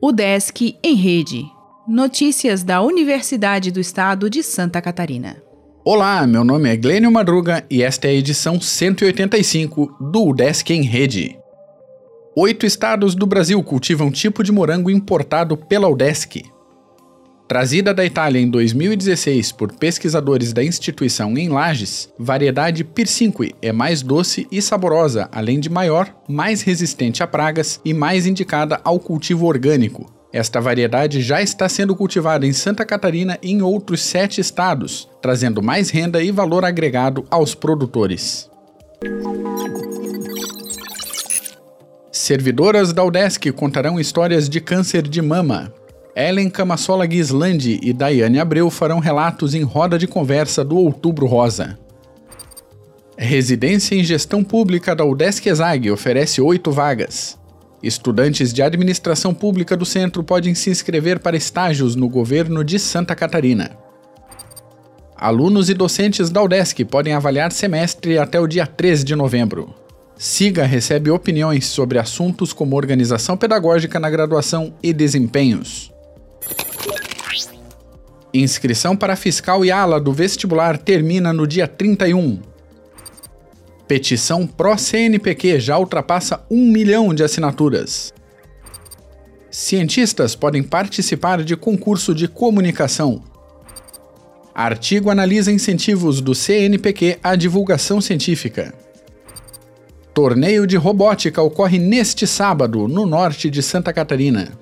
O Desk em Rede. Notícias da Universidade do Estado de Santa Catarina. Olá, meu nome é Glênio Madruga e esta é a edição 185 do UDESC em Rede. Oito estados do Brasil cultivam tipo de morango importado pela UDESC. Trazida da Itália em 2016 por pesquisadores da instituição em Lages, variedade Pircinque é mais doce e saborosa, além de maior, mais resistente a pragas e mais indicada ao cultivo orgânico. Esta variedade já está sendo cultivada em Santa Catarina e em outros sete estados, trazendo mais renda e valor agregado aos produtores. Servidoras da UDESC contarão histórias de câncer de mama. Ellen Camassola Guislandi e Daiane Abreu farão relatos em roda de conversa do Outubro Rosa. Residência em Gestão Pública da UDESC ESAG oferece oito vagas. Estudantes de administração pública do centro podem se inscrever para estágios no governo de Santa Catarina. Alunos e docentes da UDESC podem avaliar semestre até o dia 13 de novembro. SIGA recebe opiniões sobre assuntos como organização pedagógica na graduação e desempenhos. Inscrição para fiscal e ala do vestibular termina no dia 31. Petição pró-CNPq já ultrapassa um milhão de assinaturas. Cientistas podem participar de concurso de comunicação. Artigo analisa incentivos do CNPq à divulgação científica. Torneio de robótica ocorre neste sábado, no norte de Santa Catarina.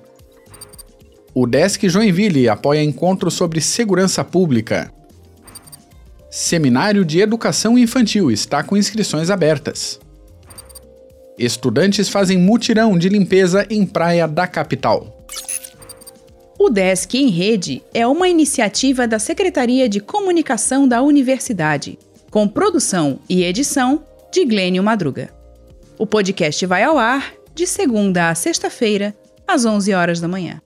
O Desk Joinville apoia encontro sobre segurança pública. Seminário de Educação Infantil está com inscrições abertas. Estudantes fazem mutirão de limpeza em praia da capital. O Desk em Rede é uma iniciativa da Secretaria de Comunicação da Universidade, com produção e edição de Glênio Madruga. O podcast vai ao ar de segunda a sexta-feira, às 11 horas da manhã.